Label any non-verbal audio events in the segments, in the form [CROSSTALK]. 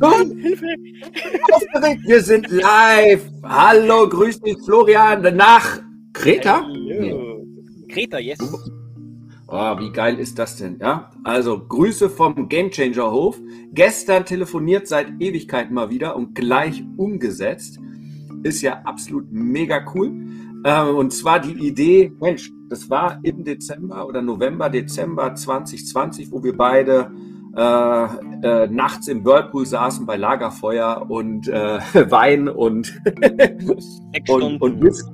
Komm, Hilfe! Aufgeregt, wir sind live. Hallo, grüß dich, Florian. Nach Kreta? Hallo. Kreta, yes. Oh, wie geil ist das denn? Ja, also Grüße vom Gamechanger Hof. Gestern telefoniert seit Ewigkeiten mal wieder und gleich umgesetzt. Ist ja absolut mega cool. Ähm, und zwar die Idee, Mensch, das war im Dezember oder November, Dezember 2020, wo wir beide äh, äh, nachts im Whirlpool saßen bei Lagerfeuer und äh, [LAUGHS] Wein und, [LAUGHS] und, und Whisky.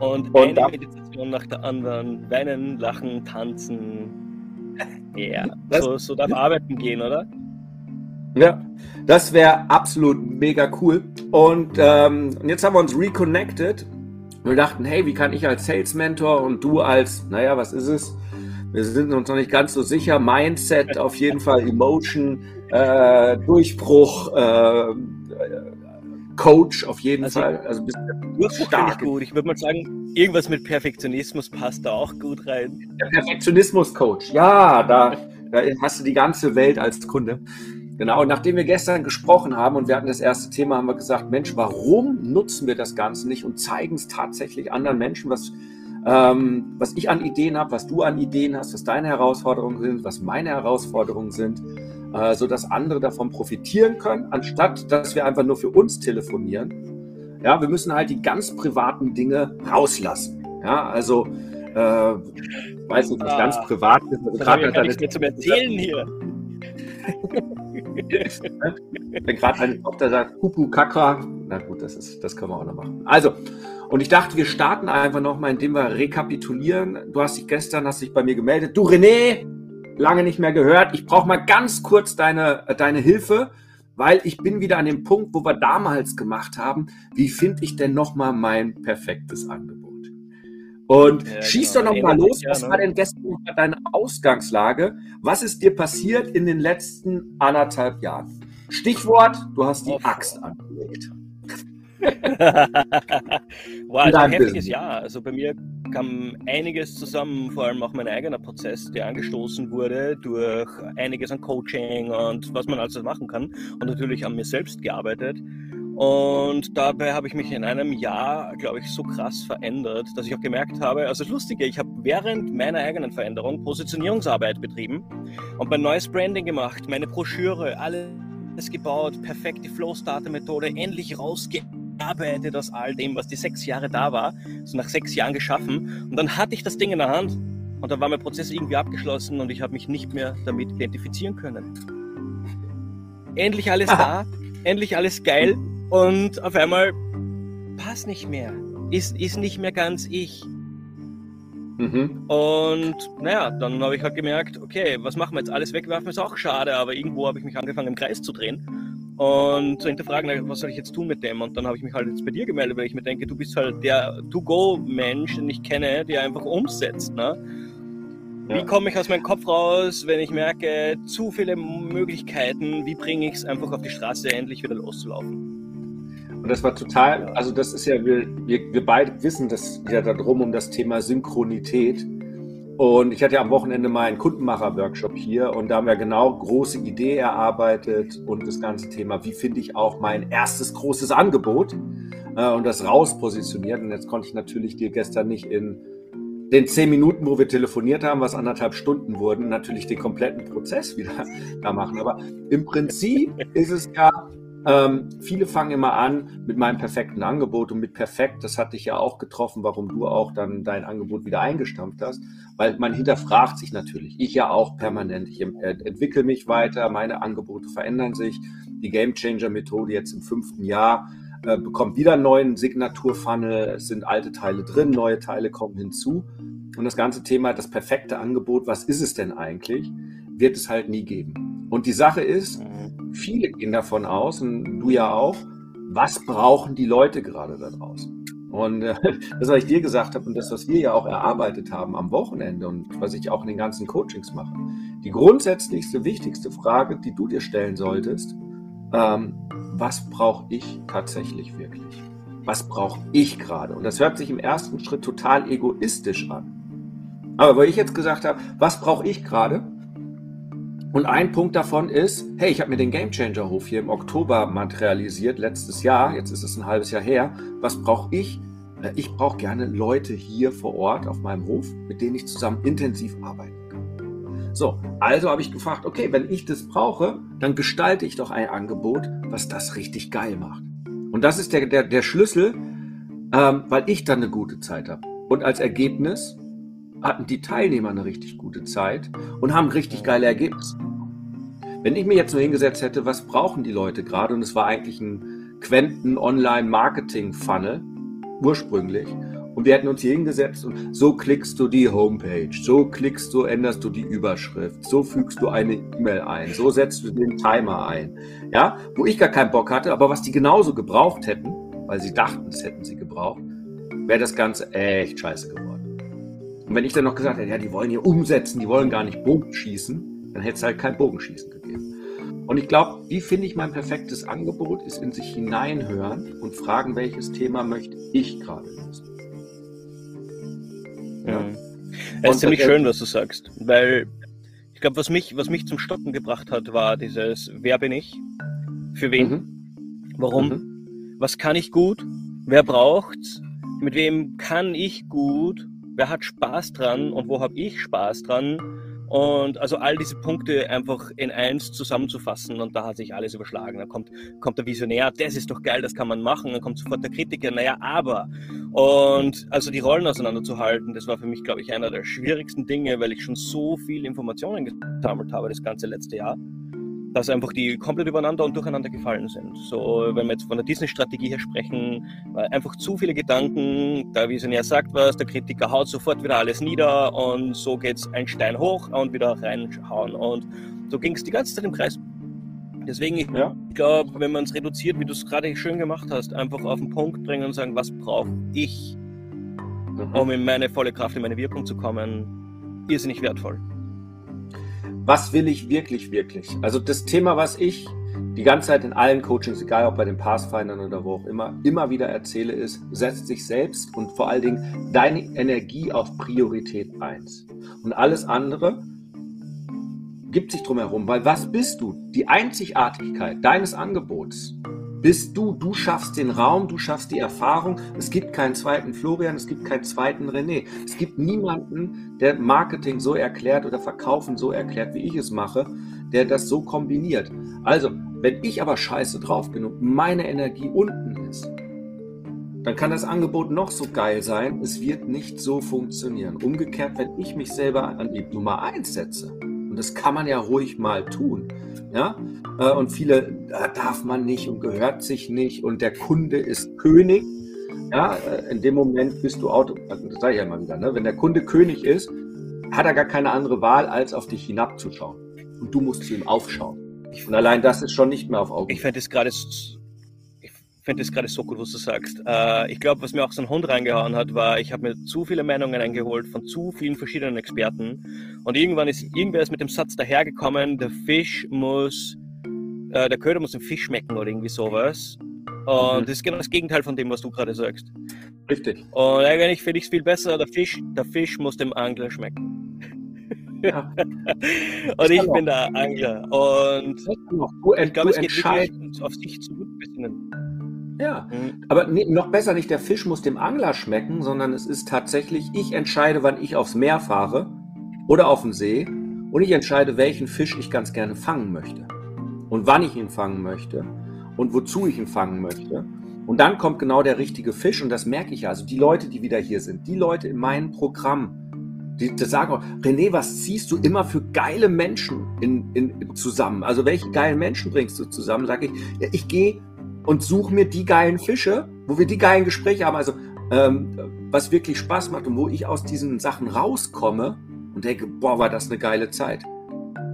Und, und eine Meditation nach der anderen. Weinen, lachen, tanzen. Ja, yeah. so, so darf arbeiten gehen, oder? Ja, das wäre absolut mega cool. Und ähm, jetzt haben wir uns reconnected. Wir dachten, hey, wie kann ich als Sales Mentor und du als, naja, was ist es? Wir sind uns noch nicht ganz so sicher. Mindset auf jeden Fall, Emotion, äh, Durchbruch, äh, Coach auf jeden also, Fall. Also Durchbruch finde ich gut. Ich würde mal sagen, irgendwas mit Perfektionismus passt da auch gut rein. Der Perfektionismus-Coach. Ja, da, da hast du die ganze Welt als Kunde. Genau, und nachdem wir gestern gesprochen haben und wir hatten das erste Thema, haben wir gesagt, Mensch, warum nutzen wir das Ganze nicht und zeigen es tatsächlich anderen Menschen, was ähm, was ich an Ideen habe, was du an Ideen hast, was deine Herausforderungen sind, was meine Herausforderungen sind, äh, so dass andere davon profitieren können, anstatt dass wir einfach nur für uns telefonieren. Ja, wir müssen halt die ganz privaten Dinge rauslassen. Ja, also äh, weiß nicht, was ah, ganz privat ist. Also gerade ja nichts mehr zum Erzählen hier. [LAUGHS] Wenn gerade deine Tochter sagt, Kupu Kakra, na gut, das ist, das können wir auch noch machen. Also, und ich dachte, wir starten einfach nochmal, indem wir rekapitulieren. Du hast dich gestern, hast dich bei mir gemeldet. Du René, lange nicht mehr gehört. Ich brauche mal ganz kurz deine, deine Hilfe, weil ich bin wieder an dem Punkt, wo wir damals gemacht haben. Wie finde ich denn nochmal mein perfektes Angebot? Und ja, schieß genau. doch nochmal los. Was war denn gestern deine Ausgangslage? Was ist dir passiert in den letzten anderthalb Jahren? Stichwort, du hast die Axt angelegt. [LAUGHS] [LAUGHS] [LAUGHS] War also ein heftiges Jahr. Also bei mir kam einiges zusammen, vor allem auch mein eigener Prozess, der angestoßen wurde durch einiges an Coaching und was man also machen kann und natürlich an mir selbst gearbeitet. Und dabei habe ich mich in einem Jahr, glaube ich, so krass verändert, dass ich auch gemerkt habe, also das Lustige, ich habe während meiner eigenen Veränderung Positionierungsarbeit betrieben und mein neues Branding gemacht, meine Broschüre, alles gebaut, perfekte Flow-Starter-Methode, endlich rausgegeben gearbeitet aus all dem, was die sechs Jahre da war, so nach sechs Jahren geschaffen. Und dann hatte ich das Ding in der Hand und dann war mein Prozess irgendwie abgeschlossen und ich habe mich nicht mehr damit identifizieren können. Endlich alles Aha. da, endlich alles geil und auf einmal passt nicht mehr, ist, ist nicht mehr ganz ich. Mhm. Und naja, dann habe ich halt gemerkt, okay, was machen wir jetzt? Alles wegwerfen ist auch schade, aber irgendwo habe ich mich angefangen im Kreis zu drehen und zu hinterfragen, was soll ich jetzt tun mit dem? Und dann habe ich mich halt jetzt bei dir gemeldet, weil ich mir denke, du bist halt der To-Go-Mensch, den ich kenne, der einfach umsetzt. Ne? Wie komme ich aus meinem Kopf raus, wenn ich merke, zu viele Möglichkeiten, wie bringe ich es einfach auf die Straße, endlich wieder loszulaufen? Und das war total, also das ist ja, wir, wir, wir beide wissen das ja darum, um das Thema Synchronität. Und ich hatte ja am Wochenende mal einen Kundenmacher-Workshop hier und da haben wir genau große Idee erarbeitet und das ganze Thema, wie finde ich auch mein erstes großes Angebot äh, und das rauspositioniert. Und jetzt konnte ich natürlich dir gestern nicht in den zehn Minuten, wo wir telefoniert haben, was anderthalb Stunden wurden, natürlich den kompletten Prozess wieder [LAUGHS] da machen. Aber im Prinzip ist es ja Ähm, viele fangen immer an mit meinem perfekten Angebot und mit perfekt, das hat dich ja auch getroffen, warum du auch dann dein Angebot wieder eingestampft hast, weil man hinterfragt sich natürlich. Ich ja auch permanent. Ich entwickle mich weiter, meine Angebote verändern sich. Die Game Changer Methode jetzt im fünften Jahr äh, bekommt wieder einen neuen Signaturfunnel. Es sind alte Teile drin, neue Teile kommen hinzu. Und das ganze Thema, das perfekte Angebot, was ist es denn eigentlich, wird es halt nie geben. Und die Sache ist. Viele gehen davon aus, und du ja auch, was brauchen die Leute gerade da draußen? Und äh, [LAUGHS] das, was ich dir gesagt habe und das, was wir ja auch erarbeitet haben am Wochenende und was ich auch in den ganzen Coachings mache, die grundsätzlichste, wichtigste Frage, die du dir stellen solltest, ähm, was brauche ich tatsächlich wirklich? Was brauche ich gerade? Und das hört sich im ersten Schritt total egoistisch an. Aber weil ich jetzt gesagt habe, was brauche ich gerade? Und ein Punkt davon ist, hey, ich habe mir den Gamechanger Hof hier im Oktober materialisiert, letztes Jahr, jetzt ist es ein halbes Jahr her. Was brauche ich? Äh, ich brauche gerne Leute hier vor Ort auf meinem Hof, mit denen ich zusammen intensiv arbeiten kann. So, also habe ich gefragt, okay, wenn ich das brauche, dann gestalte ich doch ein Angebot, was das richtig geil macht. Und das ist der, der, der Schlüssel, ähm, weil ich dann eine gute Zeit habe. Und als Ergebnis hatten die Teilnehmer eine richtig gute Zeit und haben richtig geile Ergebnisse. Wenn ich mir jetzt nur hingesetzt hätte, was brauchen die Leute gerade, und es war eigentlich ein Quenten Online Marketing Funnel ursprünglich, und wir hätten uns hier hingesetzt und so klickst du die Homepage, so klickst du, änderst du die Überschrift, so fügst du eine E-Mail ein, so setzt du den Timer ein. Ja, wo ich gar keinen Bock hatte, aber was die genauso gebraucht hätten, weil sie dachten, es hätten sie gebraucht, wäre das Ganze echt scheiße geworden. Und wenn ich dann noch gesagt hätte, ja, die wollen hier umsetzen, die wollen gar nicht Bogenschießen, dann hätte es halt kein Bogenschießen gegeben. Und ich glaube, wie finde ich mein perfektes Angebot, ist in sich hineinhören und fragen, welches Thema möchte ich gerade lösen. Ja. Mhm. Es ist ziemlich schön, was du sagst, weil ich glaube, was mich, was mich zum Stocken gebracht hat, war dieses, wer bin ich? Für wen? Mhm. Warum? Mhm. Was kann ich gut? Wer braucht's? Mit wem kann ich gut? Wer hat Spaß dran und wo habe ich Spaß dran? Und also all diese Punkte einfach in eins zusammenzufassen und da hat sich alles überschlagen. Dann kommt, kommt der Visionär, das ist doch geil, das kann man machen. Dann kommt sofort der Kritiker, naja, aber. Und also die Rollen auseinanderzuhalten, das war für mich, glaube ich, einer der schwierigsten Dinge, weil ich schon so viel Informationen gesammelt habe das ganze letzte Jahr dass einfach die komplett übereinander und durcheinander gefallen sind. So, wenn wir jetzt von der Disney-Strategie her sprechen, einfach zu viele Gedanken, der Visionär sagt was, der Kritiker haut sofort wieder alles nieder und so geht's ein Stein hoch und wieder reinhauen. Und so ging es die ganze Zeit im Kreis. Deswegen, ich ja. glaube, wenn man es reduziert, wie du es gerade schön gemacht hast, einfach auf den Punkt bringen und sagen, was brauche ich, mhm. um in meine volle Kraft, in meine Wirkung zu kommen, irrsinnig wertvoll was will ich wirklich, wirklich? Also das Thema, was ich die ganze Zeit in allen Coachings, egal ob bei den Pathfindern oder wo auch immer, immer wieder erzähle, ist, setz dich selbst und vor allen Dingen deine Energie auf Priorität 1. Und alles andere gibt sich drumherum, weil was bist du? Die Einzigartigkeit deines Angebots bist du. Du schaffst den Raum, du schaffst die Erfahrung. Es gibt keinen zweiten Florian, es gibt keinen zweiten René. Es gibt niemanden, der Marketing so erklärt oder Verkaufen so erklärt, wie ich es mache, der das so kombiniert. Also, wenn ich aber scheiße drauf bin und meine Energie unten ist, dann kann das Angebot noch so geil sein, es wird nicht so funktionieren. Umgekehrt, wenn ich mich selber an die Nummer 1 setze, und das kann man ja ruhig mal tun, ja, äh, und viele darf man nicht und gehört sich nicht und der Kunde ist König. Ja, äh, in dem Moment bist du Auto, das sage ich ja immer wieder, ne? wenn der Kunde König ist, hat er gar keine andere Wahl, als auf dich hinabzuschauen. Und du musst zu ihm aufschauen. Und allein das ist schon nicht mehr auf Augen. Ich fände es gerade finde es gerade so gut, was du sagst. Äh, ich glaube, was mir auch so ein Hund reingehauen hat, war, ich habe mir zu viele Meinungen eingeholt von zu vielen verschiedenen Experten. Und irgendwann ist irgendwer ist mit dem Satz dahergekommen, der Fisch muss äh, der Köder muss dem Fisch schmecken oder irgendwie sowas. Und mhm. das ist genau das Gegenteil von dem, was du gerade sagst. Richtig. Und eigentlich finde ich es viel besser, der Fisch, der Fisch muss dem Angler schmecken. Ja. [LAUGHS] und ich bin der Angler. Und du, ich glaube, es geht wirklich auf sich zu besinnen. Ja, mhm. aber nee, noch besser nicht, der Fisch muss dem Angler schmecken, sondern es ist tatsächlich, ich entscheide, wann ich aufs Meer fahre oder auf den See und ich entscheide, welchen Fisch ich ganz gerne fangen möchte und wann ich ihn fangen möchte. und wozu ich ihn fangen möchte. Und dann kommt genau der richtige Fisch und das merke ich ja. Also die Leute, die wieder hier sind, die Leute in meinem Programm, die, die sagen auch, René, was ziehst du immer für geile Menschen in, in, zusammen? Also welche geilen Menschen bringst du zusammen? Sag ich, ja, ich gehe und suche mir die geilen Fische, wo wir die geilen Gespräche haben. Also ähm, was wirklich Spaß macht und wo ich aus diesen Sachen rauskomme und denke, boah, war das eine geile Zeit.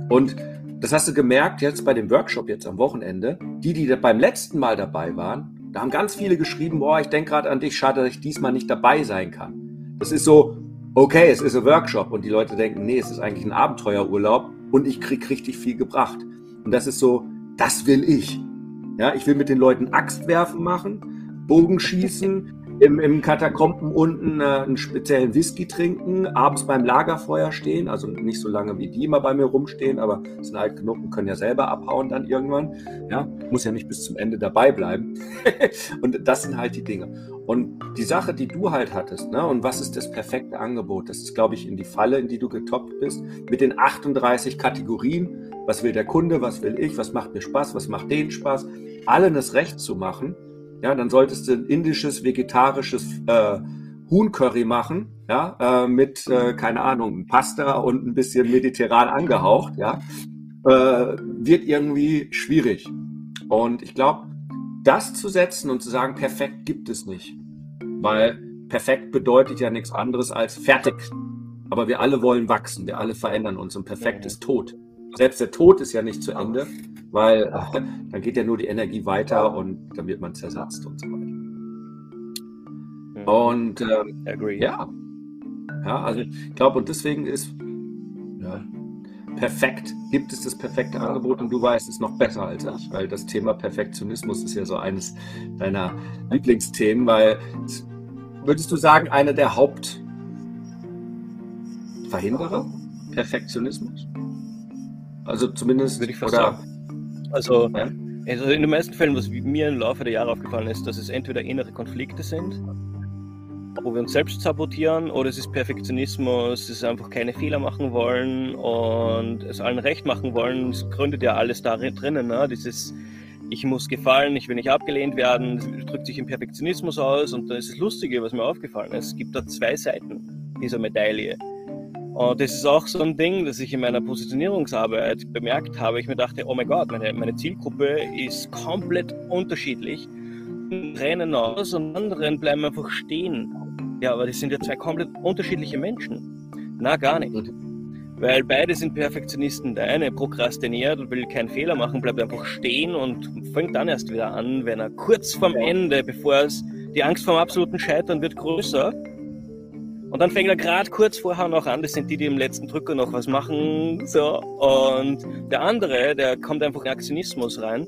Und das hast du gemerkt jetzt bei dem Workshop jetzt am Wochenende. Die, die beim letzten Mal dabei waren, da haben ganz viele geschrieben, boah, ich denke gerade an dich, schade, dass ich diesmal nicht dabei sein kann. Das ist so, okay, es ist ein Workshop und die Leute denken, nee, es ist eigentlich ein Abenteuerurlaub und ich krieg richtig viel gebracht. Und das ist so, das will ich. Ja, ich will mit den Leuten Axtwerfen machen, Bogenschießen, im, im Katakomben unten äh, einen speziellen Whisky trinken, abends beim Lagerfeuer stehen, also nicht so lange wie die immer bei mir rumstehen, aber sind alt genug und können ja selber abhauen dann irgendwann. Ja, muss ja nicht bis zum Ende dabei bleiben. [LAUGHS] und das sind halt die Dinge. Und die Sache, die du halt hattest, ne, und was ist das perfekte Angebot? Das ist, glaube ich, in die Falle, in die du getoppt bist, mit den 38 Kategorien. Was will der Kunde? Was will ich? Was macht mir Spaß? Was macht denen Spaß? Allen das Recht zu machen ja, dann solltest du ein indisches, vegetarisches äh, Huhn-Curry machen, ja, äh, mit, äh, keine Ahnung, Pasta und ein bisschen mediterran angehaucht, ja, äh, wird irgendwie schwierig. Und ich glaube, das zu setzen und zu sagen, perfekt gibt es nicht. Weil perfekt bedeutet ja nichts anderes als fertig. Aber wir alle wollen wachsen, wir alle verändern uns und perfekt ist tot. Selbst der Tod ist ja nicht zu Ende, weil äh, [LAUGHS] dann geht ja nur die Energie weiter und dann wird man zersetzt und so weiter. Und ähm, ja, ja, also ich glaube, und deswegen ist ja, perfekt, gibt es das perfekte Angebot und du weißt es noch besser als ich, weil das Thema Perfektionismus ist ja so eines deiner Lieblingsthemen, weil würdest du sagen, einer der Hauptverhinderer Perfektionismus? Also zumindest oder, sagen. Also, ja. also in den meisten Fällen, was mir im Laufe der Jahre aufgefallen ist, dass es entweder innere Konflikte sind, wo wir uns selbst sabotieren, oder es ist Perfektionismus, es ist einfach keine Fehler machen wollen und es allen recht machen wollen. Es gründet ja alles da drinnen, ne? dieses ich muss gefallen, ich will nicht abgelehnt werden, es drückt sich im Perfektionismus aus und dann ist das Lustige, was mir aufgefallen ist, es gibt da zwei Seiten dieser Medaille. Und das ist auch so ein Ding, das ich in meiner Positionierungsarbeit bemerkt habe. Ich mir dachte, oh mein Gott, meine, meine Zielgruppe ist komplett unterschiedlich. Rennen aus und anderen bleiben einfach stehen. Ja, aber das sind ja zwei komplett unterschiedliche Menschen. Na, gar nicht. Weil beide sind Perfektionisten. Der eine prokrastiniert und will keinen Fehler machen, bleibt einfach stehen und fängt dann erst wieder an, wenn er kurz vorm Ende, bevor es die Angst vor absoluten Scheitern wird größer, und dann fängt er gerade kurz vorher noch an, das sind die, die im letzten Drücker noch was machen. So. Und der andere, der kommt einfach in Aktionismus rein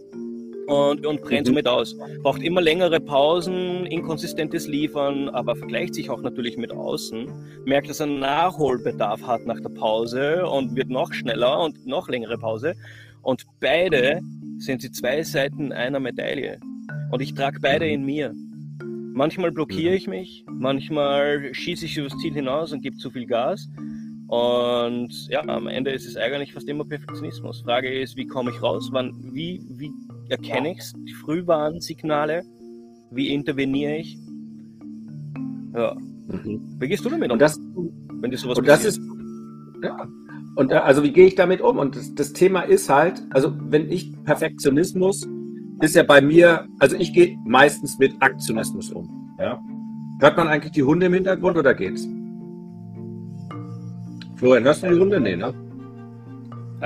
und, und brennt mhm. somit aus. Braucht immer längere Pausen, inkonsistentes Liefern, aber vergleicht sich auch natürlich mit außen, merkt, dass er Nachholbedarf hat nach der Pause und wird noch schneller und noch längere Pause. Und beide sind die zwei Seiten einer Medaille. Und ich trage beide in mir. Manchmal blockiere mhm. ich mich, manchmal schieße ich übers Ziel hinaus und gebe zu viel Gas. Und ja, am Ende ist es eigentlich fast immer Perfektionismus. Frage ist, wie komme ich raus? Wann, wie, wie erkenne ich es? Die Frühwarnsignale? Wie interveniere ich? Ja. Mhm. Wie gehst du damit um? Und das, wenn dir sowas und das ist, ja. Und also wie gehe ich damit um? Und das, das Thema ist halt, also wenn ich Perfektionismus ist ja bei mir, also ich gehe meistens mit Aktionismus um. Ja? Hört man eigentlich die Hunde im Hintergrund oder geht's? Florian, hörst du die Hunde? Nee, ne?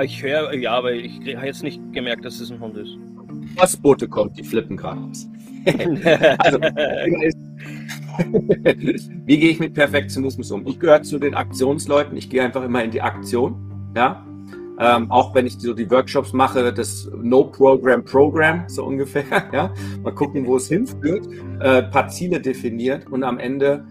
Ich höre, ja, aber ich habe jetzt nicht gemerkt, dass es ein Hund ist. Postbote kommt, die flippen gerade aus. [LAUGHS] also, [LAUGHS] wie gehe ich mit Perfektionismus um? Ich gehöre zu den Aktionsleuten, ich gehe einfach immer in die Aktion. Ja? Ähm, auch wenn ich so die Workshops mache, das No Program Program, so ungefähr. [LAUGHS] Ja? Mal gucken, wo es hinführt, äh, paar Ziele definiert und am Ende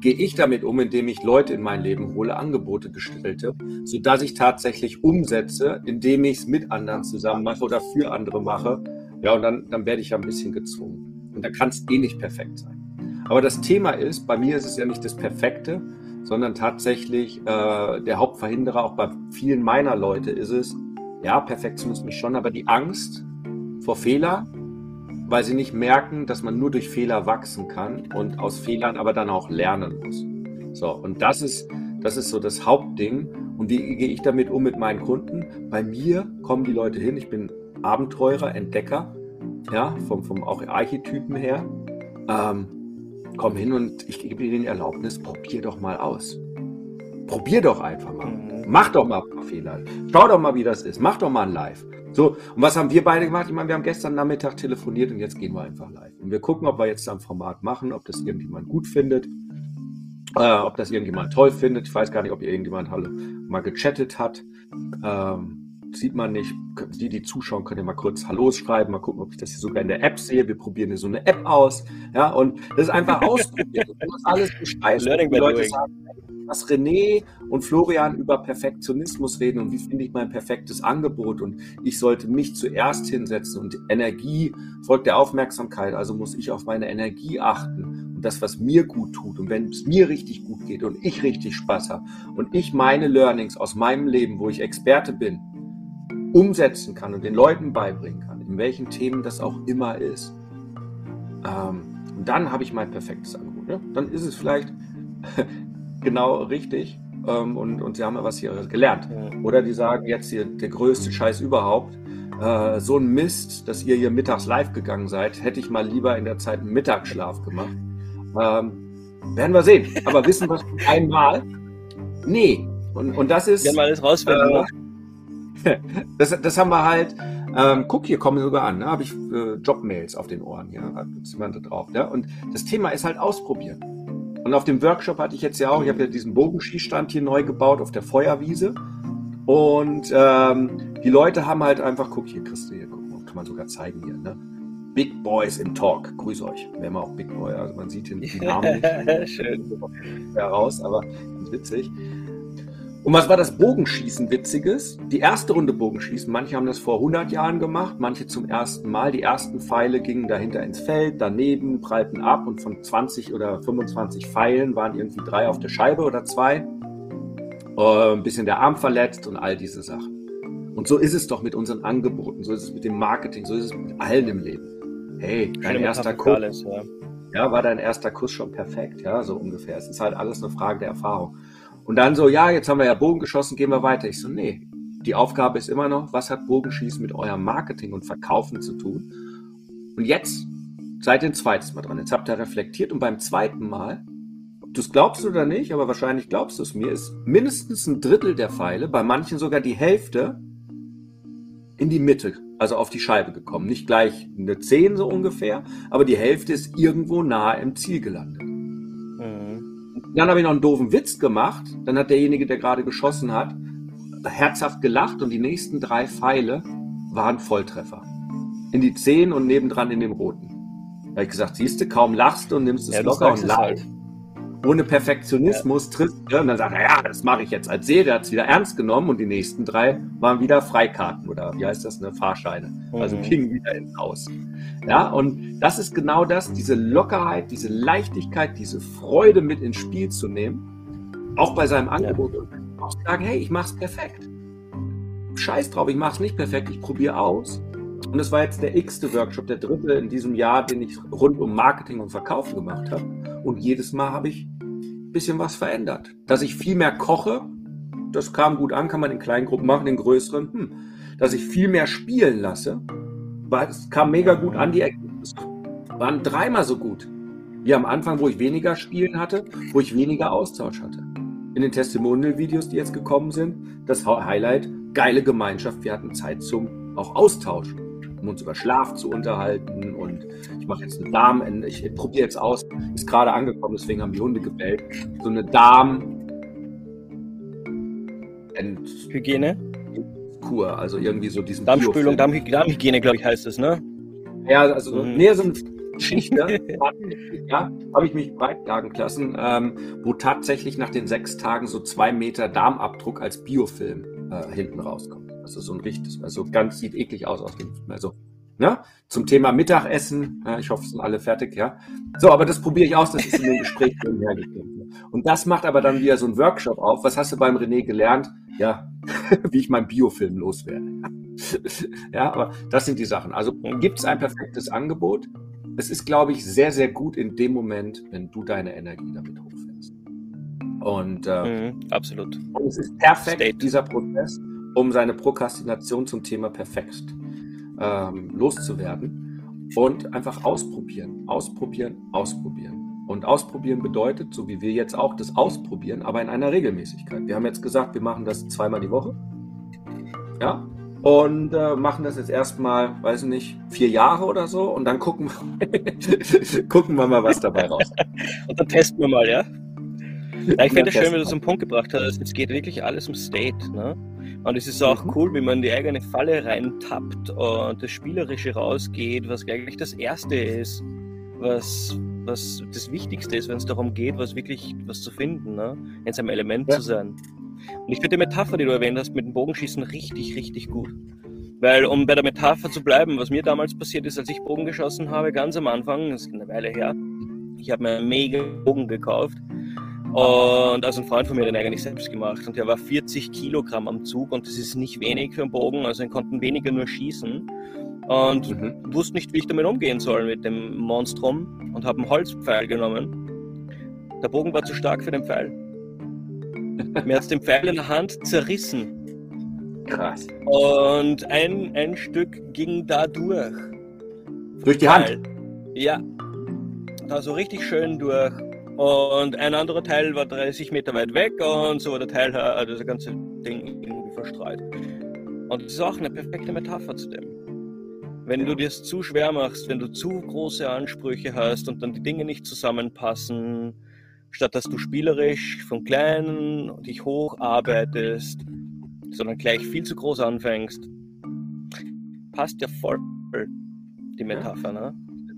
gehe ich damit um, indem ich Leute in mein Leben hole, Angebote gestellte, sodass ich tatsächlich umsetze, indem ich es mit anderen zusammen mache oder für andere mache. Ja, und dann, dann werde ich ja ein bisschen gezwungen. Und da kann es eh nicht perfekt sein. Aber das Thema ist, bei mir ist es ja nicht das Perfekte, sondern tatsächlich äh, der Hauptverhinderer auch bei vielen meiner Leute ist es, ja, Perfektionismus schon, aber die Angst vor Fehler weil sie nicht merken, dass man nur durch Fehler wachsen kann und aus Fehlern aber dann auch lernen muss. So, und das ist, das ist so das Hauptding. Und wie gehe ich damit um mit meinen Kunden? Bei mir kommen die Leute hin, ich bin Abenteurer, Entdecker, ja, vom, vom auch Archetypen her. Ähm, komm hin und ich gebe ihnen die Erlaubnis, probier doch mal aus. Probier doch einfach mal. Mhm. Mach doch mal ein paar Fehler. Schau doch mal, wie das ist. Mach doch mal ein Live. So, und was haben wir beide gemacht? Ich meine, wir haben gestern Nachmittag telefoniert und jetzt gehen wir einfach live. Und wir gucken, ob wir jetzt ein Format machen, ob das irgendjemand gut findet, äh, ob das irgendjemand toll findet. Ich weiß gar nicht, ob irgendjemand mal gechattet hat. Ähm, sieht man nicht. Die, die zuschauen, können ja mal kurz Hallo schreiben, mal gucken, ob ich das hier sogar in der App sehe. Wir probieren hier so eine App aus. Ja, und das ist einfach [LAUGHS] ausprobieren. Das ist alles bescheißen. Learning by Leute doing. sagen, dass René und Florian über Perfektionismus reden und wie finde ich mein perfektes Angebot und ich sollte mich zuerst hinsetzen und Energie folgt der Aufmerksamkeit, also muss ich auf meine Energie achten und das, was mir gut tut und wenn es mir richtig gut geht und ich richtig Spaß habe und ich meine Learnings aus meinem Leben, wo ich Experte bin, umsetzen kann und den Leuten beibringen kann, in welchen Themen das auch immer ist, ähm, dann habe ich mein perfektes Angebot. Ja? Dann ist es vielleicht [LAUGHS] genau richtig ähm, und, und sie haben ja was hier gelernt. Oder die sagen jetzt hier der größte Scheiß überhaupt. Äh, so ein Mist, dass ihr hier mittags live gegangen seid, hätte ich mal lieber in der Zeit einen Mittagsschlaf gemacht. Ähm, werden wir sehen. Aber wissen wir einmal? Nee. Und, und das ist. Werden wir alles rausfinden, äh? [LAUGHS] das, das haben wir halt. Ähm, guck, hier kommen sogar an. Da ne? habe ich äh, Jobmails auf den Ohren. Da ist jemand da drauf. Ja? Und das Thema ist halt ausprobieren. Und auf dem Workshop hatte ich jetzt ja auch, ich habe ja diesen Bogenschießstand hier neu gebaut auf der Feuerwiese. Und ähm, die Leute haben halt einfach, guck hier, kriegst du hier, guck, kann man sogar zeigen hier, ne? Big Boys im Talk. Grüß euch. Wir haben auch Big Boy, also man sieht den, Namen nicht. [LAUGHS] Schön. Heraus, aber witzig. Und was war das Bogenschießen Witziges? Die erste Runde Bogenschießen, manche haben das vor 100 Jahren gemacht, manche zum ersten Mal. Die ersten Pfeile gingen dahinter ins Feld, daneben, prallten ab und von 20 oder 25 Pfeilen waren irgendwie drei auf der Scheibe oder zwei. Äh, ein bisschen der Arm verletzt und all diese Sachen. Und so ist es doch mit unseren Angeboten, so ist es mit dem Marketing, so ist es mit allen im Leben. Hey, dein erster Kuss. Ja. ja, war dein erster Kuss schon perfekt, ja, so ungefähr. Es ist halt alles eine Frage der Erfahrung. Und dann so, ja, jetzt haben wir ja Bogen geschossen, gehen wir weiter. Ich so, nee, die Aufgabe ist immer noch, was hat Bogenschießen mit eurem Marketing und Verkaufen zu tun? Und jetzt seid ihr ein zweites Mal dran. Jetzt habt ihr reflektiert und beim zweiten Mal, du es glaubst oder nicht, aber wahrscheinlich glaubst du es mir, ist mindestens ein Drittel der Pfeile, bei manchen sogar die Hälfte, in die Mitte, also auf die Scheibe gekommen. Nicht gleich eine 10 so ungefähr, aber die Hälfte ist irgendwo nahe im Ziel gelandet. Dann habe ich noch einen doofen Witz gemacht. Dann hat derjenige, der gerade geschossen hat, herzhaft gelacht und die nächsten drei Pfeile waren Volltreffer. In die Zehen und nebendran in den roten. Da habe ich gesagt, siehst du, kaum lachst du und nimmst es ja, locker und leicht ohne Perfektionismus ja. trifft er und dann sagt er, ja, das mache ich jetzt als Serie, hat es wieder ernst genommen und die nächsten drei waren wieder Freikarten oder wie heißt das, ne, Fahrscheine. Also mhm. Also gingen wieder ins Haus. Ja, und das ist genau das, diese Lockerheit, diese Leichtigkeit, diese Freude mit ins Spiel zu nehmen, auch bei seinem Angebot ja. und auch sagen, hey, ich mache es perfekt. Scheiß drauf, ich mache es nicht perfekt, ich probiere aus. Und es war jetzt der x-te Workshop, der dritte in diesem Jahr, den ich rund um Marketing und Verkaufen gemacht habe. Und jedes Mal habe ich bisschen was verändert. Dass ich viel mehr koche, das kam gut an, kann man in kleinen Gruppen machen, in größeren. Hm. Dass ich viel mehr spielen lasse, es kam mega gut an, die Ergebnisse waren dreimal so gut. Wie am Anfang, wo ich weniger Spielen hatte, wo ich weniger Austausch hatte. In den Testimonial-Videos, die jetzt gekommen sind, das Highlight, geile Gemeinschaft, wir hatten Zeit zum auch Austauschen um uns über Schlaf zu unterhalten. Und ich mache jetzt eine Darm, ich probiere jetzt aus, ist gerade angekommen, deswegen haben die Hunde gebellt. So eine Darm. Hygiene? Kur, also irgendwie so diesen Darmspülung, Darmhy Darmhygiene, glaube ich, heißt es, ne? Ja, also mhm. mehr so eine Geschichte, [LAUGHS] ja, habe ich mich breitlagen lassen, ähm, wo tatsächlich nach den sechs Tagen so zwei Meter Darmabdruck als Biofilm äh, hinten rauskommt. Also so ein richtiges, also ganz sieht eklig aus aus dem, also ne? Zum Thema Mittagessen. Ja, ich hoffe, es sind alle fertig, ja. So, aber das probiere ich aus, das ist in dem Gespräch hergekommen. Und das macht aber dann wieder so ein Workshop auf. Was hast du beim René gelernt? Ja, [LAUGHS] wie ich meinen Biofilm loswerde. [LAUGHS] ja, aber das sind die Sachen. Also gibt es ein perfektes Angebot? Es ist, glaube ich, sehr, sehr gut in dem Moment, wenn du deine Energie damit hochfährst. Und äh, mhm, absolut. Und es ist perfekt, State. dieser Prozess, um seine Prokrastination zum Thema perfekt ähm, loszuwerden. Und einfach ausprobieren, ausprobieren, ausprobieren. Und ausprobieren bedeutet, so wie wir jetzt auch, das Ausprobieren, aber in einer Regelmäßigkeit. Wir haben jetzt gesagt, wir machen das zweimal die Woche. Ja, und äh, machen das jetzt erstmal, weiß ich nicht, vier Jahre oder so und dann gucken, [LAUGHS] gucken wir mal, was dabei rauskommt. und dann testen wir mal, ja? Ja ich finde es schön, wie du so einen Punkt gebracht hast. Es geht wirklich alles um State. Ne? Und es ist auch mhm. cool, wie man in die eigene Falle reintappt und das Spielerische rausgeht, was eigentlich das Erste ist, was, was das Wichtigste ist, wenn es darum geht, was wirklich was zu finden, ne? in seinem Element ja. zu sein. Und ich finde die Metapher, die du erwähnt hast, mit dem Bogenschießen richtig, richtig gut. Weil, um bei der Metapher zu bleiben, was mir damals passiert ist, als ich Bogen geschossen habe, ganz am Anfang, das ist eine Weile her, ich habe mir einen mega Bogen gekauft. Und also ein Freund von mir hat den eigentlich selbst gemacht. Und der war 40 Kilogramm am Zug und das ist nicht wenig für einen Bogen. Also ihn konnten weniger nur schießen. Und mhm. wusste nicht, wie ich damit umgehen soll mit dem Monstrum und habe einen Holzpfeil genommen. Der Bogen war zu stark für den Pfeil. [LAUGHS] Mir hat den Pfeil in der Hand zerrissen. Krass. Und ein, ein Stück ging da durch. Durch die Hand? Ja. Da so richtig schön durch. Und ein anderer Teil war 30 Meter weit weg und so war der Teil, also das ganze Ding irgendwie verstreut. Und das ist auch eine perfekte Metapher zu dem. Wenn du dir es zu schwer machst, wenn du zu große Ansprüche hast und dann die Dinge nicht zusammenpassen, statt dass du spielerisch von klein dich hocharbeitest, sondern gleich viel zu groß anfängst, passt ja voll die Metapher, ne?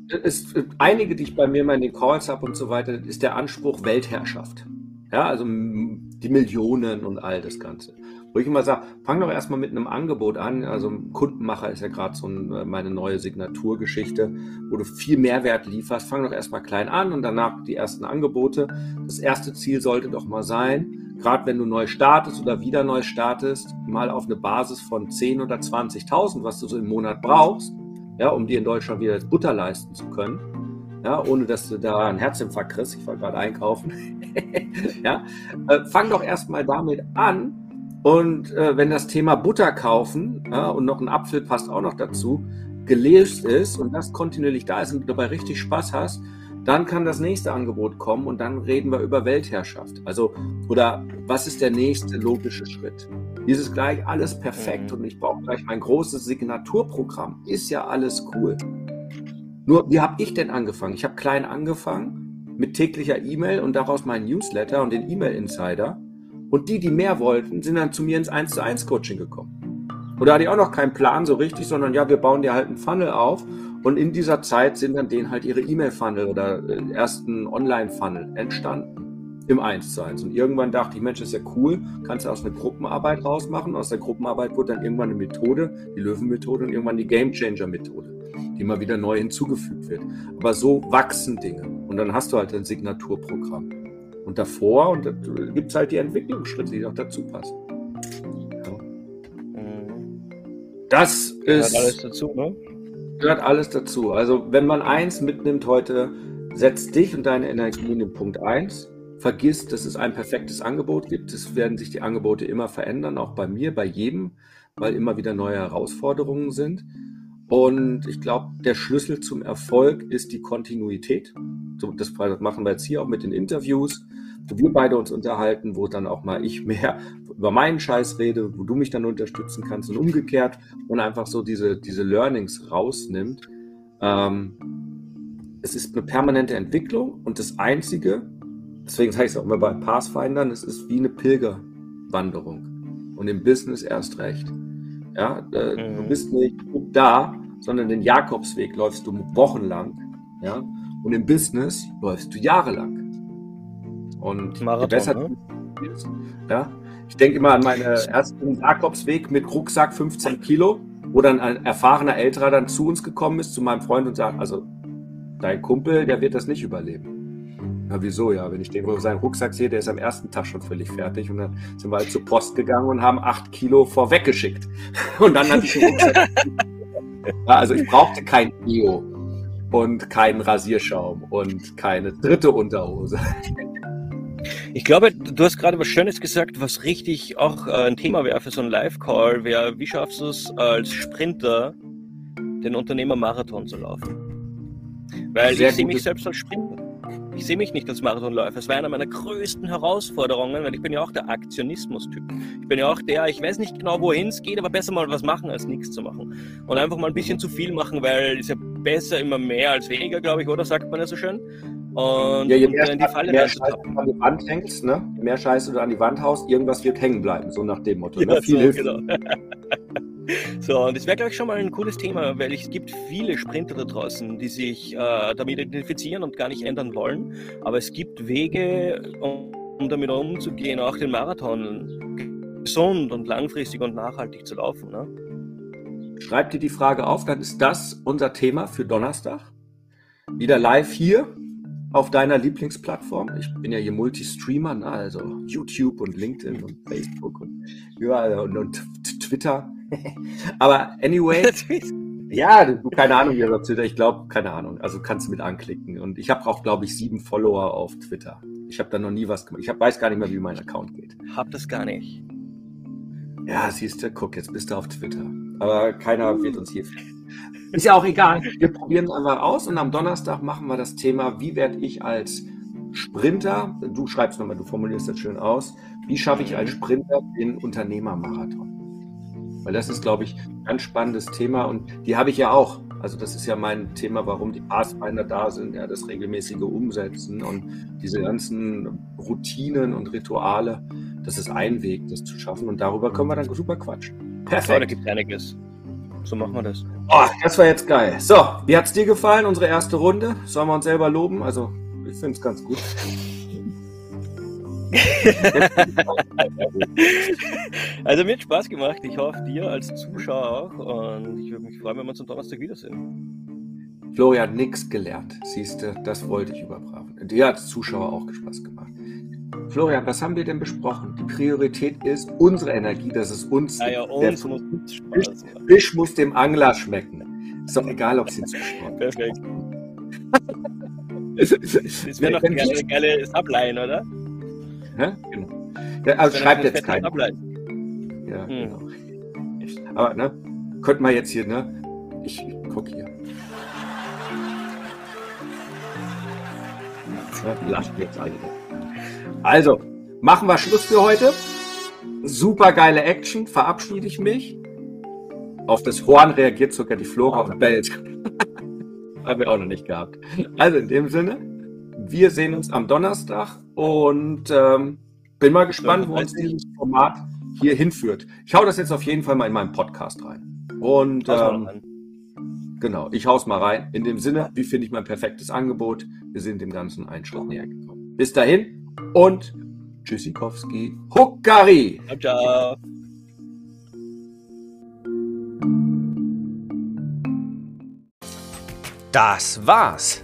Es, einige, die ich bei mir mal in den Calls habe und so weiter, ist der Anspruch Weltherrschaft. Ja, also die Millionen und all das Ganze. Wo ich immer sage, fang doch erstmal mit einem Angebot an. Also Kundenmacher ist ja gerade so äh, meine neue Signaturgeschichte, wo du viel Mehrwert lieferst. Fang doch erstmal klein an und danach die ersten Angebote. Das erste Ziel sollte doch mal sein, gerade wenn du neu startest oder wieder neu startest, mal auf eine Basis von 10 oder 20.000, was du so im Monat brauchst, ja, um dir in Deutschland wieder das Butter leisten zu können. Ja, ohne dass du da einen Herzinfarkt kriegst. Ich war gerade einkaufen. [LAUGHS] ja, äh, fang doch erstmal damit an, und äh, wenn das Thema Butter kaufen ja, und noch ein Apfel passt auch noch dazu, gelöst ist und das kontinuierlich da ist und du dabei richtig Spaß hast, dann kann das nächste Angebot kommen und dann reden wir über Weltherrschaft. Also, oder was ist der nächste logische Schritt? Dieses gleich alles perfekt mhm. und ich brauche gleich mein großes Signaturprogramm. Ist ja alles cool. Nur, wie habe ich denn angefangen? Ich habe klein angefangen mit täglicher E-Mail und daraus meinen Newsletter und den E-Mail-Insider. Und die, die mehr wollten, sind dann zu mir ins 1 zu 1 Coaching gekommen. Und da hatte ich auch noch keinen Plan so richtig, sondern ja, wir bauen dir halt einen Funnel auf. Und in dieser Zeit sind dann denen halt ihre E-Mail-Funnel oder äh, ersten Online-Funnel entstanden. Im 1 zu 1. Und irgendwann dachte ich, Mensch, das ist ja cool, kannst du aus einer Gruppenarbeit rausmachen. Aus der Gruppenarbeit wurde dann irgendwann eine Methode, die Löwenmethode und irgendwann die Game Changer Methode, die immer wieder neu hinzugefügt wird. Aber so wachsen Dinge. Und dann hast du halt ein Signaturprogramm und davor und da gibt es halt die Entwicklungsschritte, die auch dazu passen. Ja. Mhm. Das ist. Gehört alles dazu, ne? Gehört alles dazu. Also, wenn man eins mitnimmt heute, setz dich und deine Energie in den Punkt 1. Vergiss, dass es ein perfektes Angebot gibt. Es werden sich die Angebote immer verändern, auch bei mir, bei jedem, weil immer wieder neue Herausforderungen sind. Und ich glaube, der Schlüssel zum Erfolg ist die Kontinuität. Das machen wir jetzt hier auch mit den Interviews wo wir beide uns unterhalten, wo dann auch mal ich mehr über meinen Scheiß rede, wo du mich dann unterstützen kannst und umgekehrt und einfach so diese, diese Learnings rausnimmt. Ähm, es ist eine permanente Entwicklung und das Einzige, deswegen sage ich es auch immer bei Pathfindern, es ist wie eine Pilgerwanderung und im Business erst recht. Ja, äh, mhm. du bist nicht da, sondern den Jakobsweg läufst du wochenlang, ja, und im Business läufst du jahrelang. Und Marathon, je besser ne? du bist, ja, ich denke immer an meinen ersten Jakobsweg mit Rucksack 15 Kilo, wo dann ein erfahrener Älterer dann zu uns gekommen ist, zu meinem Freund und sagt, also dein Kumpel, der wird das nicht überleben. Na wieso ja? Wenn ich den seinen Rucksack sehe, der ist am ersten Tag schon völlig fertig. Und dann sind wir halt zur Post gegangen und haben acht Kilo vorweggeschickt. [LAUGHS] Und dann hatte ich den Rucksack. [LAUGHS] also ich brauchte kein Bio und keinen Rasierschaum und keine dritte Unterhose. Ich glaube, du hast gerade was Schönes gesagt, was richtig auch äh, ein Thema wäre für so einen Live-Call, wäre, wie schaffst du es als Sprinter, den Unternehmer-Marathon zu laufen? Weil Sehr ich sehe mich selbst als Sprinter. Ich sehe mich nicht als Marathonläufer. Es war einer meiner größten Herausforderungen, weil ich bin ja auch der Aktionismus-Typ. Ich bin ja auch der, ich weiß nicht genau, wohin es geht, aber besser mal was machen, als nichts zu machen. Und einfach mal ein bisschen zu viel machen, weil es ja besser immer mehr als weniger, glaube ich, oder sagt man ja so schön. Und, ja, je mehr, und die Falle mehr Scheiße du an die Wand hängst, ne? je mehr Scheiße du an die Wand haust, irgendwas wird hängen bleiben, so nach dem Motto. Ne? Ja, Viel so, genau. So, und das wäre, glaube ich, schon mal ein cooles Thema, weil es gibt viele Sprinter da draußen, die sich äh, damit identifizieren und gar nicht ändern wollen. Aber es gibt Wege, um, um damit umzugehen, auch den Marathon gesund und langfristig und nachhaltig zu laufen. Ne? Schreib dir die Frage auf, dann ist das unser Thema für Donnerstag. Wieder live hier auf deiner Lieblingsplattform. Ich bin ja hier Multistreamer, ne? also YouTube und LinkedIn und Facebook und überall und, und Twitter. [LAUGHS] Aber anyway, [LAUGHS] ja, du, keine Ahnung, wie das auf Twitter, ich glaube, keine Ahnung, also kannst du mit anklicken. Und ich habe auch, glaube ich, sieben Follower auf Twitter. Ich habe da noch nie was gemacht. Ich hab, weiß gar nicht mehr, wie mein Account geht. Hab das gar nicht. Ja, siehst du, guck, jetzt bist du auf Twitter. Aber keiner wird uns hier. Ist ja auch egal. Wir probieren es einfach aus und am Donnerstag machen wir das Thema, wie werde ich als Sprinter, du schreibst nochmal, du formulierst das schön aus, wie schaffe ich als Sprinter den Unternehmermarathon? Weil das ist, glaube ich, ein ganz spannendes Thema und die habe ich ja auch. Also das ist ja mein Thema, warum die Pathfinder da sind, ja, das regelmäßige Umsetzen und diese ganzen Routinen und Rituale. Das ist ein Weg, das zu schaffen und darüber können wir dann super quatschen. Perfekt. Da gibt einiges. So machen wir das. Oh, das war jetzt geil. So, wie hat es dir gefallen, unsere erste Runde? Sollen wir uns selber loben? Also, ich finde es ganz gut. [LAUGHS] also mir hat Spaß gemacht. Ich hoffe dir als Zuschauer auch. Und ich würde mich freuen, wenn wir uns am Donnerstag wiedersehen. Florian nix gelernt. Siehst du, das wollte ich überbrachen. Dir hat als Zuschauer auch Spaß gemacht. Florian, was haben wir denn besprochen? Die Priorität ist unsere Energie, dass es uns. Ja, ja, uns muss Fisch, Fisch muss dem Angler schmecken. Ist doch egal, ob es den Zuschauer Perfekt. [LAUGHS] das wäre doch eine geile Subline, oder? Genau. Ja, also schreibt jetzt keiner. Ja, hm. genau. Aber, ne, könnte man jetzt hier, ne? Ich, guck hier. Lacht jetzt alle. Also, machen wir Schluss für heute. Super geile Action. Verabschiede ich mich. Auf das Horn reagiert sogar die Flora und bellt. [LAUGHS] Haben wir auch noch nicht gehabt. Also in dem Sinne, wir sehen uns am Donnerstag und ähm, bin mal gespannt, wo uns dieses Format hier hinführt. Ich hau das jetzt auf jeden Fall mal in meinen Podcast rein. Und ähm, genau, ich hau's mal rein. In dem Sinne, wie finde ich mein perfektes Angebot? Wir sind dem Ganzen einen Schritt näher gekommen. Bis dahin und Tschüssikowski, Huckari. Ciao, ciao. Das war's.